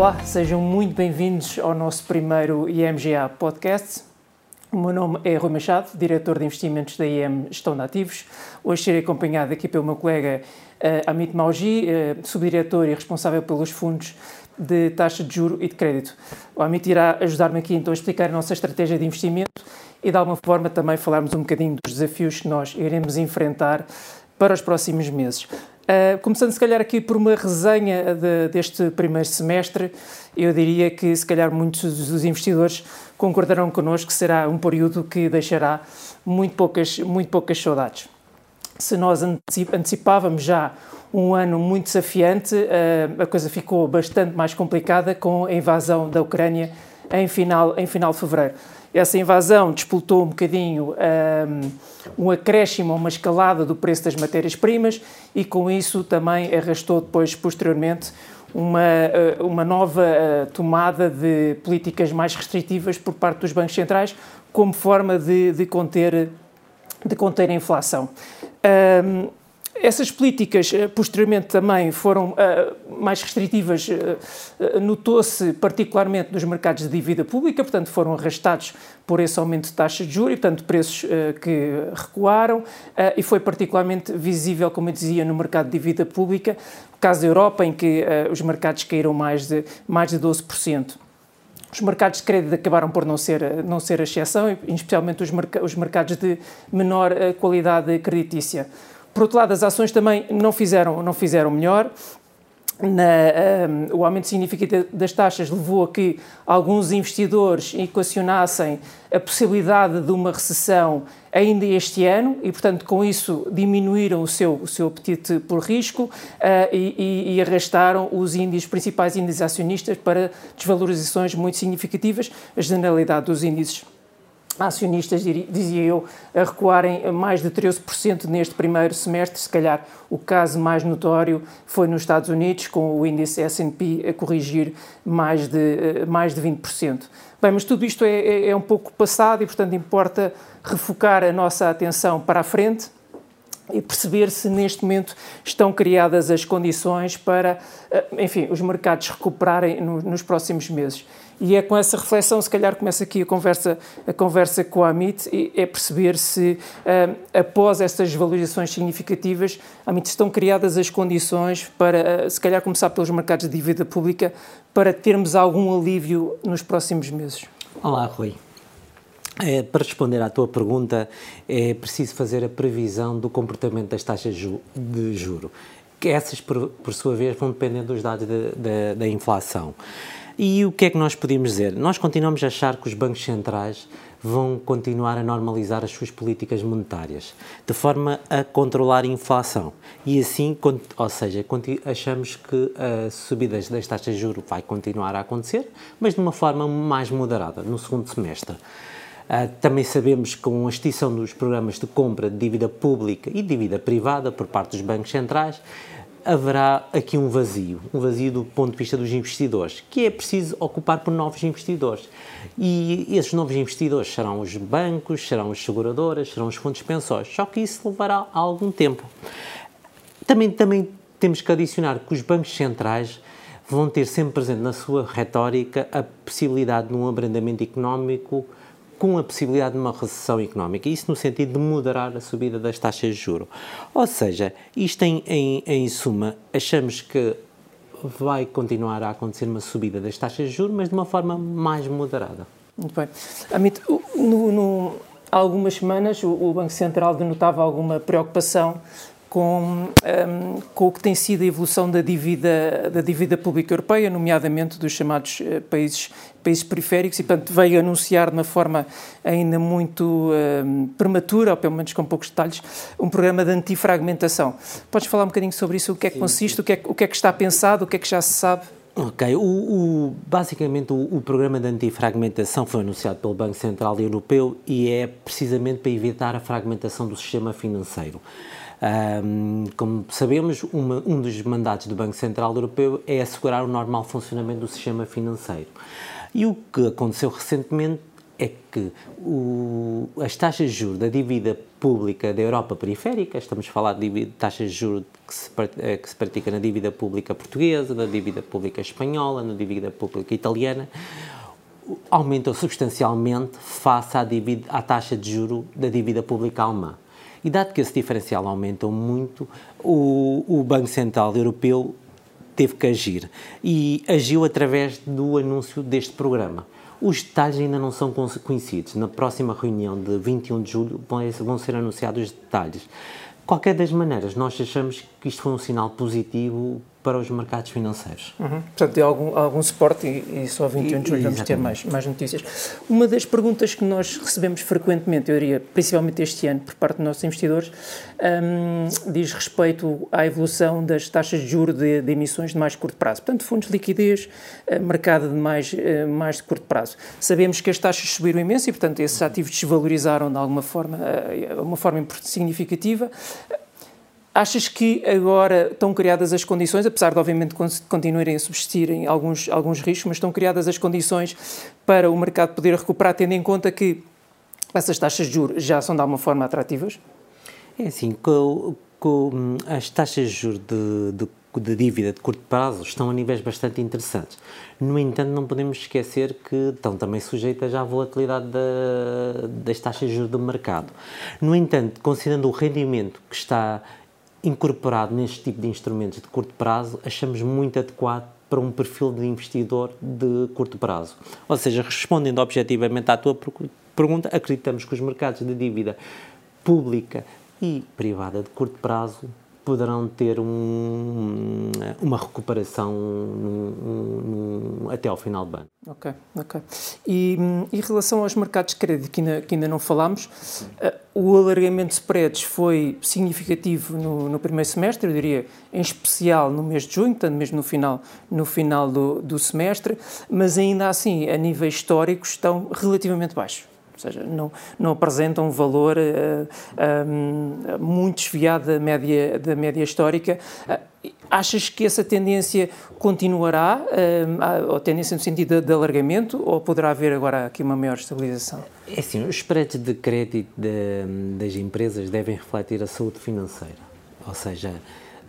Olá, sejam muito bem-vindos ao nosso primeiro IMGA Podcast. O meu nome é Rui Machado, diretor de investimentos da IM Gestão de Ativos. Hoje serei acompanhado aqui pelo meu colega uh, Amit Mauji, uh, subdiretor e responsável pelos fundos de taxa de juro e de crédito. O Amit irá ajudar-me aqui então a explicar a nossa estratégia de investimento e de alguma forma também falarmos um bocadinho dos desafios que nós iremos enfrentar para os próximos meses. Uh, começando se calhar aqui por uma resenha de, deste primeiro semestre, eu diria que se calhar muitos dos investidores concordarão connosco que será um período que deixará muito poucas, muito poucas saudades. Se nós antecipávamos já um ano muito desafiante, uh, a coisa ficou bastante mais complicada com a invasão da Ucrânia em final, em final de fevereiro. Essa invasão disputou um bocadinho um, um acréscimo, uma escalada do preço das matérias-primas e com isso também arrastou depois, posteriormente, uma, eh, uma nova eh, tomada de políticas mais restritivas por parte dos bancos centrais como forma de, de conter, de conter a inflação. Um, essas políticas, eh, posteriormente, também foram uh, mais restritivas, uh, notou-se particularmente nos mercados de dívida pública, portanto, foram arrastados por esse aumento de taxas de juros e, portanto, preços uh, que recuaram, e foi particularmente visível, como eu dizia, no mercado de dívida pública, o caso da Europa, em que os mercados caíram mais de, mais de 12%. Os mercados de crédito acabaram por não ser, não ser a exceção, especialmente os, merc os mercados de menor qualidade creditícia. Por outro lado, as ações também não fizeram, não fizeram melhor. Na, um, o aumento significativo das taxas levou a que alguns investidores equacionassem a possibilidade de uma recessão ainda este ano e, portanto, com isso diminuíram o seu, o seu apetite por risco uh, e, e, arrastaram os índices, principais índices acionistas para desvalorizações muito significativas. A generalidade dos índices acionistas, dizia eu, a recuarem mais de 13% neste primeiro semestre. Se calhar o caso mais notório foi nos Estados Unidos, com o índice S&P a corrigir mais de, mais de 20%. Bem, mas tudo isto é, é, é um pouco passado e, portanto, importa refocar a nossa atenção para a frente e perceber se neste momento estão criadas as condições para, eh, enfim, os mercados recuperarem nos próximos meses. E é com essa reflexão, se calhar, começa aqui a conversa, a conversa com a Amit, e é perceber se, uh, após estas valorizações significativas, Amit, estão criadas as condições para, uh, se calhar, começar pelos mercados de dívida pública, para termos algum alívio nos próximos meses. Olá, Rui. É, para responder à tua pergunta, é preciso fazer a previsão do comportamento das taxas de juro, que essas, por, por sua vez, vão depender dos dados de, de, da inflação. E o que é que nós podemos dizer? Nós continuamos a achar que os bancos centrais vão continuar a normalizar as suas políticas monetárias, de forma a controlar a inflação. E assim, ou seja, achamos que a subida das taxas de juros vai continuar a acontecer, mas de uma forma mais moderada, no segundo semestre. Uh, também sabemos que com a extinção dos programas de compra de dívida pública e dívida privada por parte dos bancos centrais, haverá aqui um vazio, um vazio do ponto de vista dos investidores, que é preciso ocupar por novos investidores. E esses novos investidores serão os bancos, serão as seguradoras, serão os fundos pensórios, só que isso levará algum tempo. Também, também temos que adicionar que os bancos centrais vão ter sempre presente na sua retórica a possibilidade de um abrandamento económico com a possibilidade de uma recessão económica, isso no sentido de moderar a subida das taxas de juro. Ou seja, isto em, em, em suma, achamos que vai continuar a acontecer uma subida das taxas de juros, mas de uma forma mais moderada. Muito bem. Amit, no, no, há algumas semanas o, o Banco Central denotava alguma preocupação com, um, com o que tem sido a evolução da dívida, da dívida pública europeia, nomeadamente dos chamados uh, países, países periféricos, e, portanto, veio anunciar de uma forma ainda muito um, prematura, ou pelo menos com poucos detalhes, um programa de antifragmentação. Podes falar um bocadinho sobre isso? O que é que sim, consiste? Sim. O, que é, o que é que está pensado? O que é que já se sabe? Ok, o, o, basicamente o, o, programa de antifragmentação foi anunciado pelo Banco Central Europeu e é precisamente para evitar a fragmentação do sistema financeiro. Um, como sabemos, uma, um dos mandatos do Banco Central Europeu é assegurar o normal funcionamento do sistema financeiro. E o que aconteceu recentemente é que o, as taxas de juros da dívida pública da Europa periférica, estamos a falar de taxas de juros que se, eh, que se pratica na dívida pública portuguesa, na dívida pública espanhola, na dívida pública italiana, aumentou substancialmente face à, dívida, à taxa de juro da dívida pública alemã. E dado que esse diferencial aumentou muito, o, o Banco Central Europeu teve que agir. E agiu através do anúncio deste programa. Os detalhes ainda não são conhecidos. Na próxima reunião de 21 de julho vão ser anunciados os detalhes. Qualquer das maneiras, nós achamos que isto foi um sinal positivo para os mercados financeiros. Uhum. Portanto, tem algum, algum suporte e, e só 21 de julho vamos ter mais, mais notícias. Uma das perguntas que nós recebemos frequentemente, eu diria, principalmente este ano, por parte dos nossos investidores, um, diz respeito à evolução das taxas de juros de, de, emissões de mais curto prazo. Portanto, fundos de liquidez, uh, mercado de mais, uh, mais de curto prazo. Sabemos que as taxas subiram imenso e, portanto, esses ativos desvalorizaram de alguma forma, uh, uma forma significativa. Achas que agora estão criadas as condições, apesar de obviamente continuarem a subsistirem alguns, alguns riscos, mas estão criadas as condições para o mercado poder recuperar, tendo em conta que essas taxas de juros já são de alguma forma atrativas? É assim, com, com as taxas de juros de, de, de, dívida de curto prazo estão a níveis bastante interessantes. No entanto, não podemos esquecer que estão também sujeitas à volatilidade da, das taxas de juros do mercado. No entanto, considerando o rendimento que está incorporado neste tipo de instrumentos de curto prazo, achamos muito adequado para um perfil de investidor de curto prazo. Ou seja, respondendo objetivamente à tua pergunta, acreditamos que os mercados de dívida pública e privada de curto prazo poderão ter um, uma recuperação no, no, até ao final do ano. Ok, ok. E em relação aos mercados de crédito, que ainda, que ainda não falámos, uh, o alargamento de spreads foi significativo no, no, primeiro semestre, eu diria, em especial no mês de junho, portanto, mesmo no final, no final do, do semestre, mas ainda assim, a níveis históricos, estão relativamente baixos ou seja, não, não apresentam um valor uh, muito desviado da média, da média histórica. Uh, achas que essa tendência continuará, uh, ou tendência no sentido de, de, alargamento, ou poderá haver agora aqui uma maior estabilização? É assim, os spreads de crédito de, das empresas devem refletir a saúde financeira, ou seja,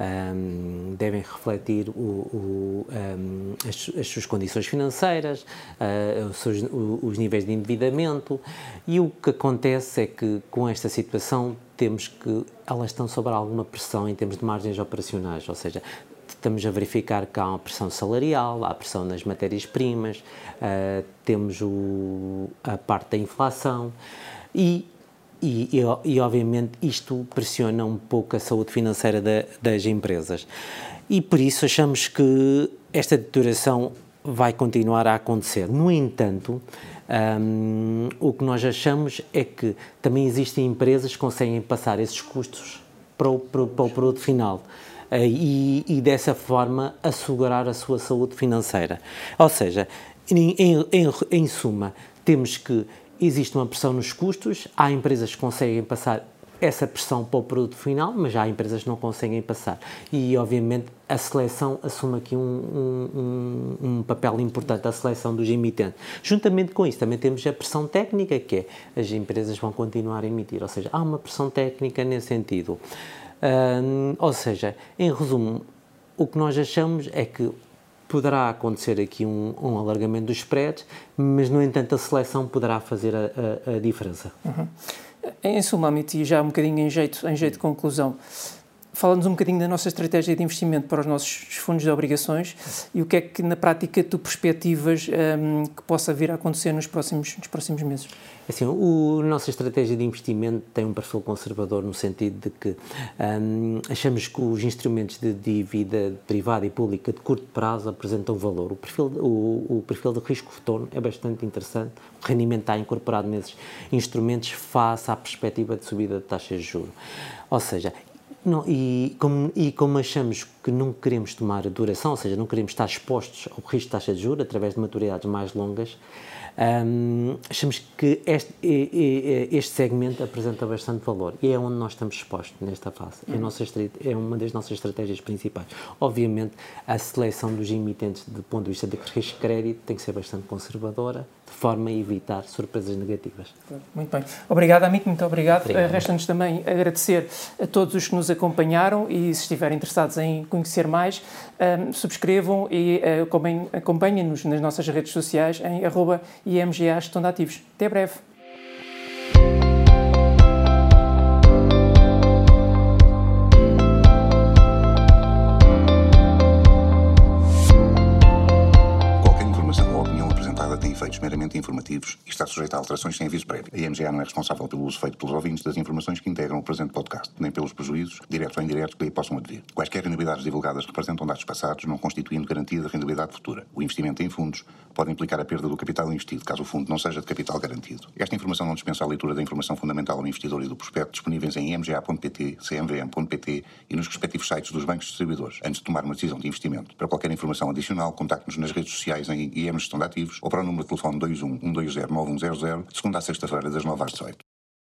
um, devem refletir o, o, um, as, as, suas condições financeiras, uh, os, seus, os níveis de endividamento. E o que acontece é que com esta situação temos que elas estão sob alguma pressão em termos de margens operacionais, ou seja, estamos a verificar que há uma pressão salarial, há pressão nas matérias-primas, uh, temos o, a parte da inflação. E e, e, e, obviamente isto pressiona um pouco a saúde financeira da, das empresas. E por isso achamos que esta deterioração vai continuar a acontecer. No entanto, um, o que nós achamos é que também existem empresas que conseguem passar esses custos para o, para, para o produto final. Uh, e, e, dessa forma assegurar a sua saúde financeira. Ou seja, em, em, em suma, temos que existe uma pressão nos custos, há empresas que conseguem passar essa pressão para o produto final, mas há empresas que não conseguem passar. E, obviamente, a seleção assume aqui um, um, um, papel importante, a seleção dos emitentes. Juntamente com isso, também temos a pressão técnica, que é as empresas vão continuar a emitir, ou seja, há uma pressão técnica nesse sentido. ou seja, em resumo, o que nós achamos é que poderá acontecer aqui um, um, alargamento dos spreads, mas, no entanto, a seleção poderá fazer a, a, a diferença. Uhum. Em suma, e já um bocadinho em jeito, em jeito de conclusão, Fala-nos um bocadinho da nossa estratégia de investimento para os nossos fundos de obrigações e o que é que, na prática, tu perspectivas um, que possa vir a acontecer nos próximos, nos próximos meses? Assim, o, a nossa estratégia de investimento tem um perfil conservador no sentido de que um, achamos que os instrumentos de dívida privada e pública de curto prazo apresentam valor. O perfil, o, o perfil de risco-retorno é bastante interessante, o rendimento está incorporado nesses instrumentos face à perspectiva de subida de taxas de juros. Ou seja, não, e, como, e como achamos que não queremos tomar duração, ou seja, não queremos estar expostos ao risco de taxa de juros através de maturidades mais longas, um, achamos que este, este, segmento apresenta bastante valor e é onde nós estamos expostos nesta fase. É, nossa, é, uma das nossas estratégias principais. Obviamente, a seleção dos emitentes, do ponto de vista de risco de crédito, tem que ser bastante conservadora, de forma a evitar surpresas negativas. Muito bem. Obrigado, Amit, muito obrigado. obrigado. Resta-nos também agradecer a todos os que nos acompanharam e, se estiverem interessados em conhecer mais, um, subscrevam e uh, acompanhem-nos nas nossas redes sociais em arroba IMGA. Até breve. Informativos e está sujeito a alterações sem aviso prévio. A IMGA não é responsável pelo uso feito pelos ouvintes das informações que integram o presente podcast, nem pelos prejuízos, diretos ou indiretos, que aí possam advir. Quaisquer rendibilidades divulgadas representam dados passados, não constituindo garantia de rendibilidade futura. O investimento em fundos pode implicar a perda do capital investido, caso o fundo não seja de capital garantido. Esta informação não dispensa a leitura da informação fundamental ao investidor e do prospecto disponíveis em imga.pt, cmvm.pt e nos respectivos sites dos bancos distribuidores, antes de tomar uma decisão de investimento. Para qualquer informação adicional, contacte-nos nas redes sociais em IM Gestão de Ativos ou para o número de telefone 21 120 9100, segunda a sexta-feira, das 9 às 18.